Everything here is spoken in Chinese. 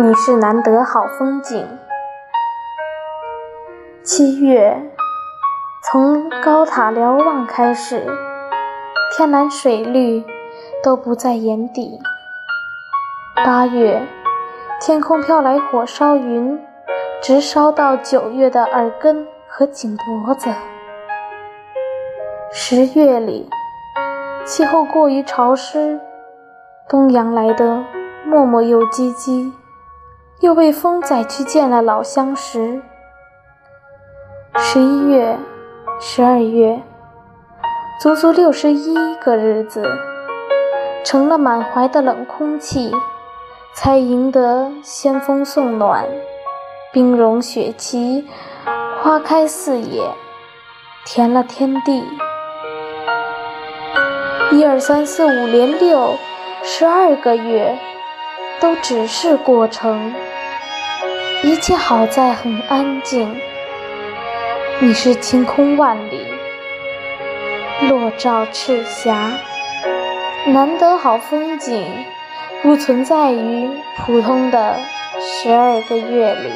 你是难得好风景。七月，从高塔瞭望开始，天蓝水绿都不在眼底。八月，天空飘来火烧云，直烧到九月的耳根和颈脖子。十月里，气候过于潮湿，东阳来的磨磨又唧唧，又被风载去见了老相识。十一月、十二月，足足六十一个日子，成了满怀的冷空气，才赢得仙风送暖，冰融雪齐，花开四野，填了天地。一二三四五连六，十二个月，都只是过程。一切好在很安静。你是晴空万里，落照赤霞，难得好风景，不存在于普通的十二个月里。